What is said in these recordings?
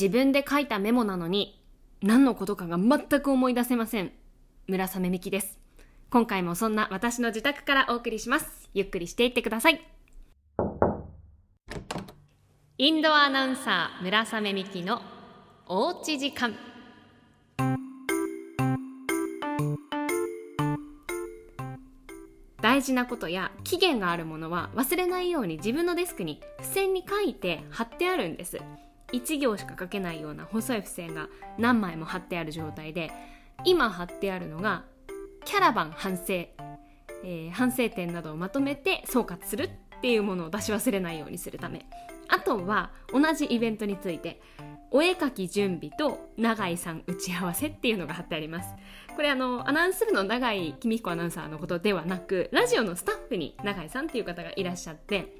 自分で書いたメモなのに何のことかが全く思い出せません。村雨美希です。今回もそんな私の自宅からお送りします。ゆっくりしていってください。インドアナウンサー村雨美希のおうち時間。大事なことや期限があるものは忘れないように自分のデスクに付箋に書いて貼ってあるんです。1行しか書けないような細い付箋が何枚も貼ってある状態で今貼ってあるのがキャラバン反省、えー、反省点などをまとめて総括するっていうものを出し忘れないようにするため。あとは同じイベントについてお絵かき準備と永井さん打ち合わせっていうのが貼ってあります。これあのアナウンス部の永井公彦アナウンサーのことではなくラジオのスタッフに永井さんっていう方がいらっしゃって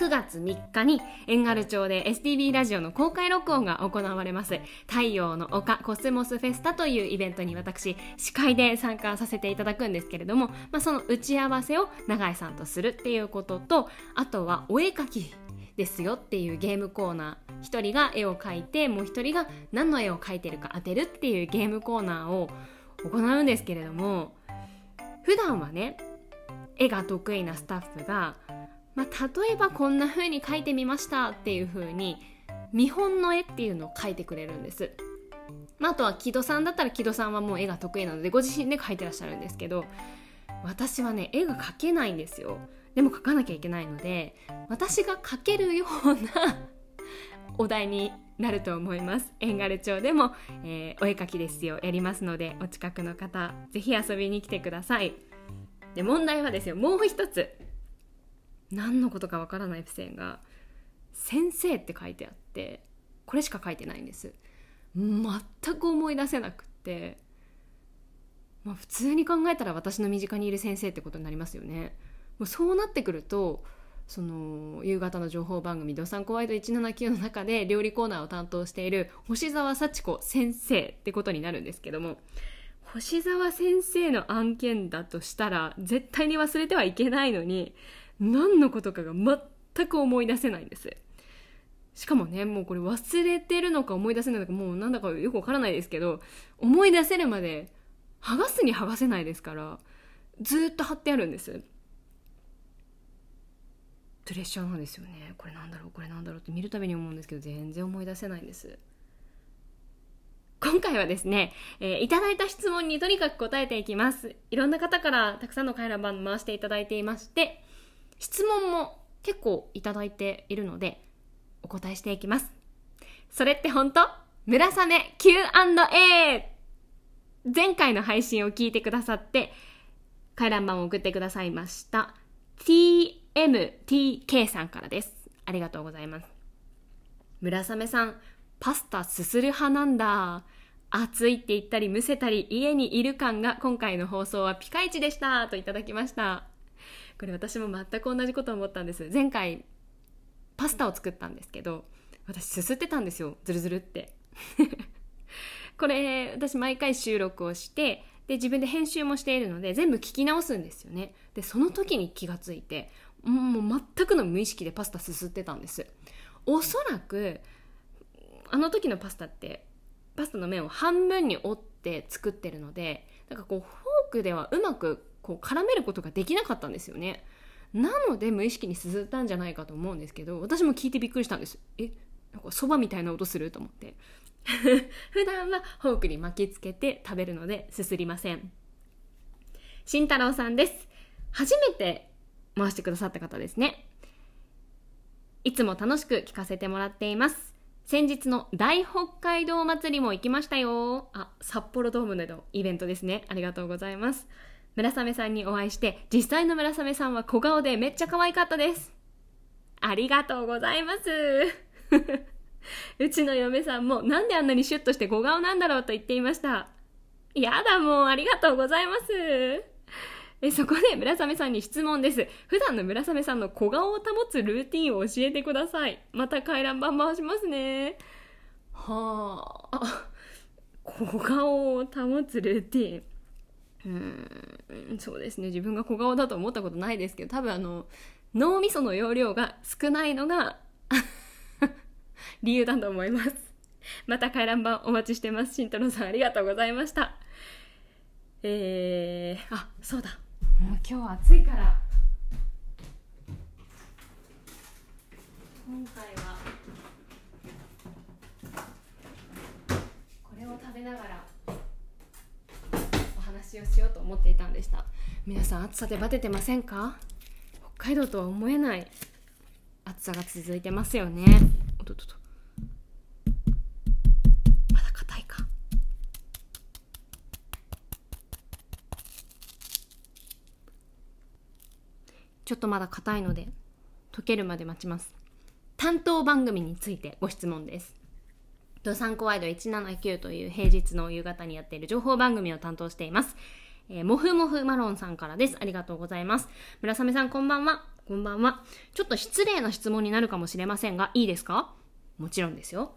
9月3日に遠軽町で STB ラジオの公開録音が行われます。太陽の丘コスモスフェスタというイベントに私司会で参加させていただくんですけれども、まあ、その打ち合わせを永井さんとするっていうこととあとはお絵描きですよっていうゲームコーナー。1人が絵を描いてもう1人が何の絵を描いてるか当てるっていうゲームコーナーを行うんですけれども普段はね絵が得意なスタッフがまあ、例えばこんな風に描いてみましたっていう風に見本の絵っていうのを描いてくれるんです。まあ、あとは木戸さんだったら木戸さんはもう絵が得意なのでご自身で描いてらっしゃるんですけど私はね絵が描けないんですよ。でも描かなきゃいけないので私が描けるような お題になると思います。遠軽町でも、えー、お絵描きですよ。やりますのでお近くの方是非遊びに来てください。で問題はですよもう一つ。何のことかわからない付箋が「先生」って書いてあってこれしか書いてないんです。全く思い出せなくって、まあ、普通に考えたら私の身近にいる先生ってことになりますよね。もうそうなってくるとその夕方の情報番組「ドサンコワイド179」の中で料理コーナーを担当している星沢幸子先生ってことになるんですけども星沢先生の案件だとしたら絶対に忘れてはいけないのに何のことかが全く思い出せないんです。しかもねもうこれ忘れてるのか思い出せないのかもうなんだかよくわからないですけど思い出せるまで剥がすに剥がせないですからずっと貼ってあるんです。プレッシャーなんですよね。これなんだろうこれなんだろうって見るたびに思うんですけど全然思い出せないんです。今回はですね、えー、いただいた質問にとにかく答えていきます。いろんな方からたくさんの回覧板回していただいていまして質問も結構いただいているのでお答えしていきます。それって本当？村雨 Q&A 前回の配信を聞いてくださって回覧板を送ってくださいました。TMTK さんからです。ありがとうございます。村雨さんパスタすする派なんだ。暑いって言ったりむせたり家にいる感が今回の放送はピカイチでした。といただきました。これ私も全く同じこと思ったんです。前回パスタを作ったんですけど私すすってたんですよ。ズルズルって。これ私毎回収録をしてで自分で編集もしているので全部聞き直すんですよね。でその時に気がついてもう全くの無意識でパスタすすってたんです。おそらくあの時のパスタってパスタの麺を半分に折って作ってるのでなんかこうフォークではうまくこう絡めることができなかったんですよね。なので無意識にすすったんじゃないかと思うんですけど私も聞いてびっくりしたんです。えなんかそばみたいな音すると思って。普段はフォークに巻きつけて食べるのですすりません。慎太郎さんです。初めて回してくださった方ですね。いつも楽しく聞かせてもらっています。先日の大北海道祭りも行きましたよ。あ札幌ドームでのイベントですね。ありがとうございます。村雨さんにお会いして実際の村雨さんは小顔でめっちゃ可愛かったです。ありがとうございます。うちの嫁さんもなんであんなにシュッとして小顔なんだろうと言っていました。やだもうありがとうございます。えそこで村雨さんに質問です。普段の村雨さんの小顔を保つルーティンを教えてください。また回覧板回しますね。はあ。小顔を保つルーティン。うん。そうですね。自分が小顔だと思ったことないですけど多分あの脳みその容量が少ないのが 理由だと思います。また回覧板お待ちしてます。慎太郎さんありがとうございました。えー、あそうだ。もう今日は暑いから。今回はこれを食べながら。話をしようと思っていたんでした。皆さん暑さでバテてませんか？北海道とは思えない暑さが続いてますよね。おととと。まだ硬いか。ちょっとまだ硬いので溶けるまで待ちます。担当番組についてご質問です。ドサンコワイド179という平日の夕方にやっている情報番組を担当しています。えー、もふもふマロンさんからです。ありがとうございます。村雨さんこんばんは。こんばんは。ちょっと失礼な質問になるかもしれませんが、いいですか？もちろんですよ。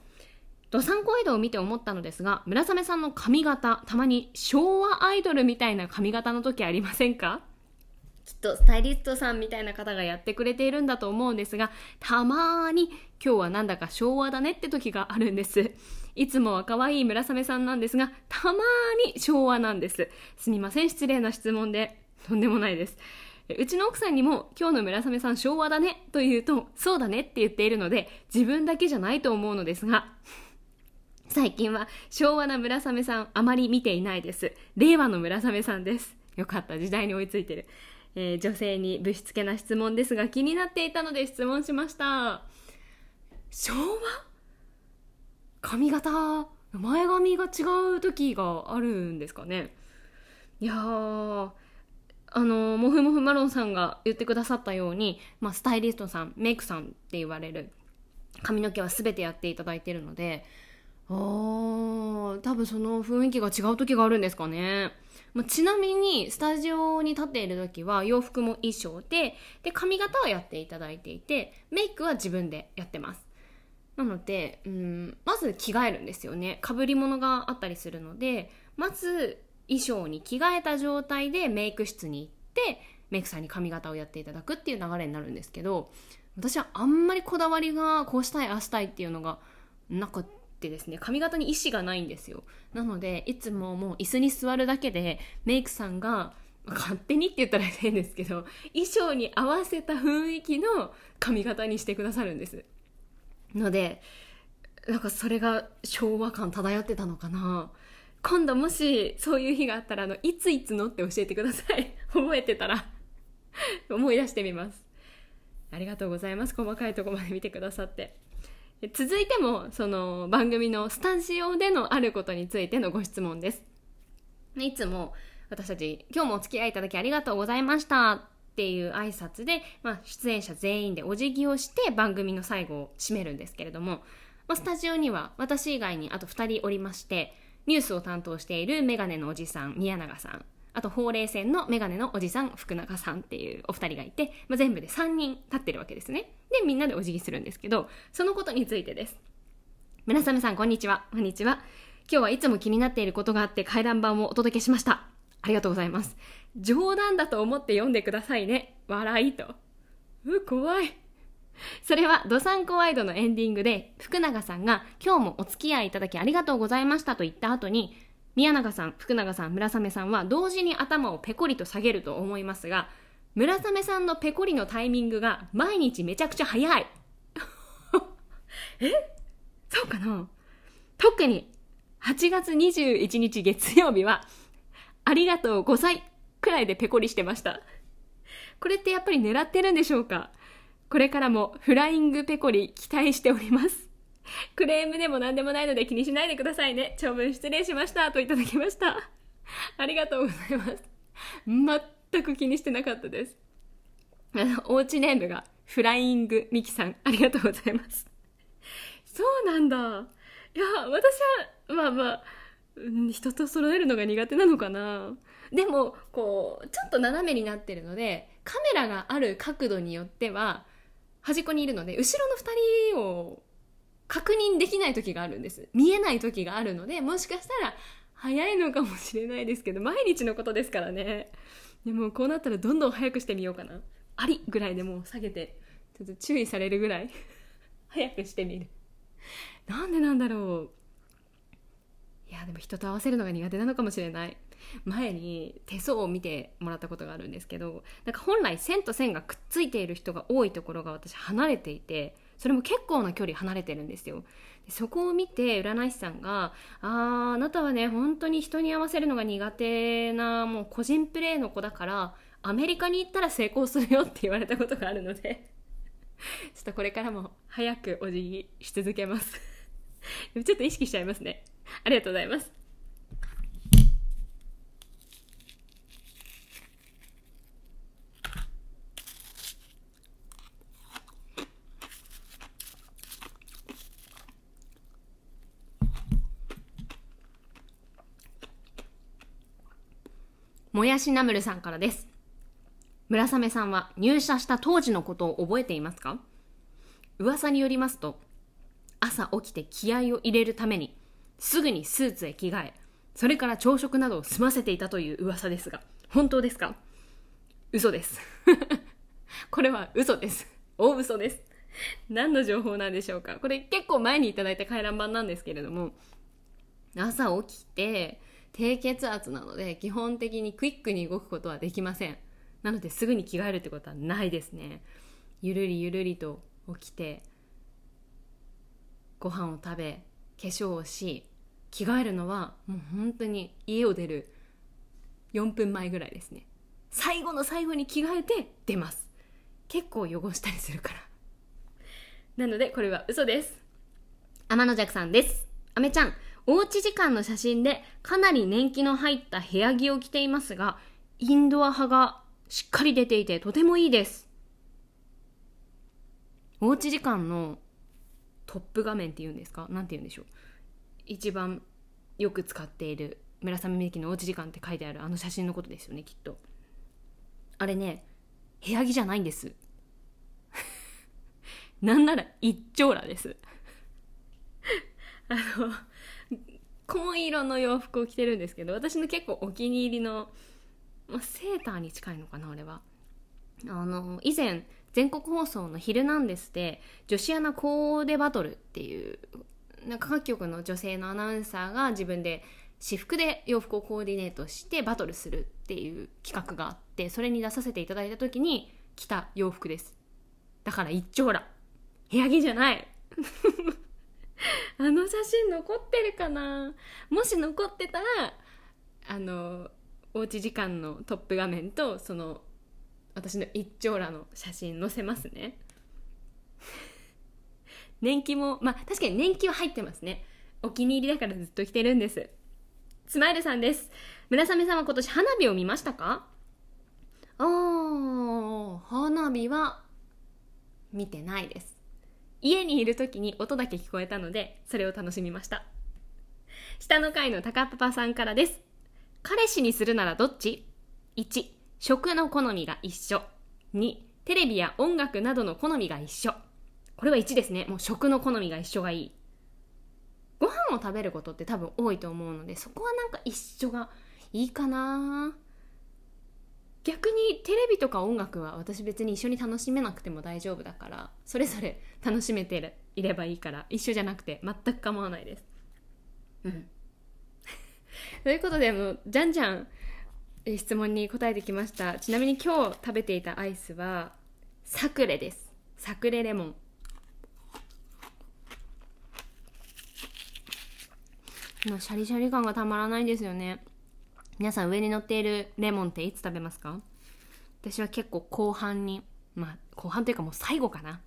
ドサンコワイドを見て思ったのですが、村雨さんの髪型、たまに昭和アイドルみたいな髪型の時ありませんか？きっとスタイリストさんみたいな方がやってくれているんだと思うんですが、たまーに今日はなんだか昭和だねって時があるんです。いつもは可愛い村雨さんなんですが、たまーに昭和なんです。すみません、失礼な質問で。とんでもないです。うちの奥さんにも今日の村雨さん昭和だねと言うと、そうだねって言っているので、自分だけじゃないと思うのですが、最近は昭和な村雨さんあまり見ていないです。令和の村雨さんです。よかった、時代に追いついてる。えー、女性にぶしつけな質問ですが気になっていたので質問しました。昭和髪型前髪が違う時があるんですかね。いやーあのもふもふマロンさんが言ってくださったように、まあ、スタイリストさんメイクさんって言われる髪の毛は全てやっていただいてるのであー多分その雰囲気が違う時があるんですかね。まあ、ちなみにスタジオに立っている時は洋服も衣装でで髪型はやっていただいていてメイクは自分でやってます。なのでうんまず着替えるんですよね。かぶり物があったりするのでまず衣装に着替えた状態でメイク室に行ってメイクさんに髪型をやっていただくっていう流れになるんですけど私はあんまりこだわりがこうしたいああしたいっていうのがなくってですね髪型に意思がないんですよ。なのでいつももう椅子に座るだけでメイクさんが勝手にって言ったら変ですけど衣装に合わせた雰囲気の髪型にしてくださるんです。のでなんかそれが昭和感漂ってたのかな。今度もしそういう日があったらあのいついつのって教えてください。覚えてたら思い出してみます。ありがとうございます。細かいとこまで見てくださって。続いてもその番組のスタジオでのあることについてのご質問です。いつも私たち今日もお付き合いいただきありがとうございました。っていう挨拶で、まあ、出演者全員でお辞儀をして番組の最後を締めるんですけれども、まあ、スタジオには私以外にあと2人おりましてニュースを担当しているメガネのおじさん宮永さん。あとほうれい線のメガネのおじさん福永さんっていうお二人がいて、まあ、全部で3人立ってるわけですね。でみんなでお辞儀するんですけどそのことについてです。村雨さんこんにちは。こんにちは。今日はいつも気になっていることがあって回覧板をお届けしました。ありがとうございます。冗談だと思って読んでくださいね。笑いと。う怖い。それは、ドサンコワイドのエンディングで、福永さんが、今日もお付き合いいただきありがとうございましたと言った後に、宮永さん、福永さん、村雨さんは同時に頭をペコリと下げると思いますが、村雨さんのペコリのタイミングが毎日めちゃくちゃ早い。え？そうかな？特に8月21日月曜日は、ありがとう5歳くらいでペコリしてました。これってやっぱり狙ってるんでしょうか？これからもフライングペコリ期待しております。クレームでも何でもないので気にしないでくださいね。長文失礼しました。といただきました。ありがとうございます。全く気にしてなかったです。あのおうちネームがフライングミキさん。ありがとうございます。そうなんだ。いや、私は、まあまあ、人と揃えるのが苦手なのかな。でも、こう、ちょっと斜めになってるので、カメラがある角度によっては、端っこにいるので、後ろの2人を確認できない時があるんです。見えない時があるので、もしかしたら早いのかもしれないですけど、毎日のことですからね。でもこうなったらどんどん早くしてみようかな。ありぐらいでもう下げて、ちょっと注意されるぐらい早くしてみる。なんでなんだろう。いやでも人と合わせるのが苦手なのかもしれない前に手相を見てもらったことがあるんですけどなんか本来線と線がくっついている人が多いところが私離れていてそれも結構な距離離れてるんですよ。そこを見て占い師さんが「あーあなたはね本当に人に合わせるのが苦手なもう個人プレーの子だからアメリカに行ったら成功するよ」って言われたことがあるので ちょっとこれからも早くお辞儀し続けます。ちょっと意識しちゃいますね。ありがとうございます。もやしナムルさんからです。村雨さんは入社した当時のことを覚えていますか？噂によりますと朝起きて気合を入れるためにすぐにスーツへ着替えそれから朝食などを済ませていたという噂ですが本当ですか？嘘です。これは嘘です。大嘘です。何の情報なんでしょうか？これ結構前にいただいた回覧板なんですけれども朝起きて低血圧なので基本的にクイックに動くことはできません。なのですぐに着替えるってことはないですね。ゆるりゆるりと起きてご飯を食べ化粧をし着替えるのはもう本当に家を出る4分前ぐらいですね。最後の最後に着替えて出ます。結構汚したりするから。なのでこれは嘘です。天野弱さんです。あめちゃん。おうち時間の写真でかなり年季の入った部屋着を着ていますがインドア派がしっかり出ていてとてもいいです。おうち時間のトップ画面っていうんですか？何て言うんでしょう？一番よく使っている村雨美樹のおうち時間って書いてあるあの写真のことですよねきっと。あれね部屋着じゃないんです。なんなら一丁羅です。あの紺色の洋服を着てるんですけど私の結構お気に入りの、まあ、セーターに近いのかなあれは。あの以前全国放送の「ヒルナンデス」で女子アナコーデバトルっていうなんか各局の女性のアナウンサーが自分で私服で洋服をコーディネートしてバトルするっていう企画があってそれに出させていただいた時に着た洋服です。だから一丁羅。部屋着じゃない。あの写真残ってるかな？もし残ってたらあのおうち時間のトップ画面とその私の一丁羅の写真載せますね。年季もまあ確かに年季は入ってますね。お気に入りだからずっと着てるんです。スマイルさんです。村雨さんは今年花火を見ましたか？あー花火は見てないです。家にいる時に音だけ聞こえたのでそれを楽しみました。下の階の高パパさんからです。彼氏にするならどっち ?1 食の好みが一緒。2テレビや音楽などの好みが一緒。これは1ですね。もう食の好みが一緒がいい。ご飯を食べることって多分多いと思うのでそこはなんか一緒がいいかな。逆にテレビとか音楽は私別に一緒に楽しめなくても大丈夫だからそれぞれ楽しめていればいいから一緒じゃなくて全く構わないです。うん。ということでもうじゃんじゃん質問に答えてきました。ちなみに今日食べていたアイスはサクレです。サクレレモン。のシャリシャリ感がたまらないんですよね皆さん上に乗っているレモンっていつ食べますか？私は結構後半にまあ後半というかもう最後かな。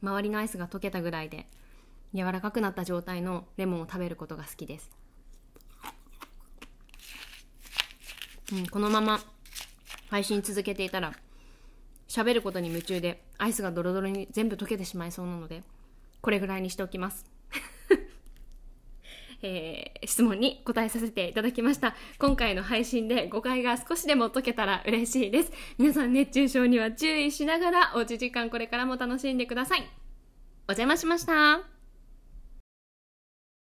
周りのアイスが溶けたぐらいで柔らかくなった状態のレモンを食べることが好きです、うん、このまま配信続けていたら喋ることに夢中でアイスがドロドロに全部溶けてしまいそうなのでこれぐらいにしておきます。えー、質問に答えさせていただきました。今回の配信で誤解が少しでも解けたら嬉しいです。皆さん熱中症には注意しながらおうち時間これからも楽しんでください。お邪魔しました。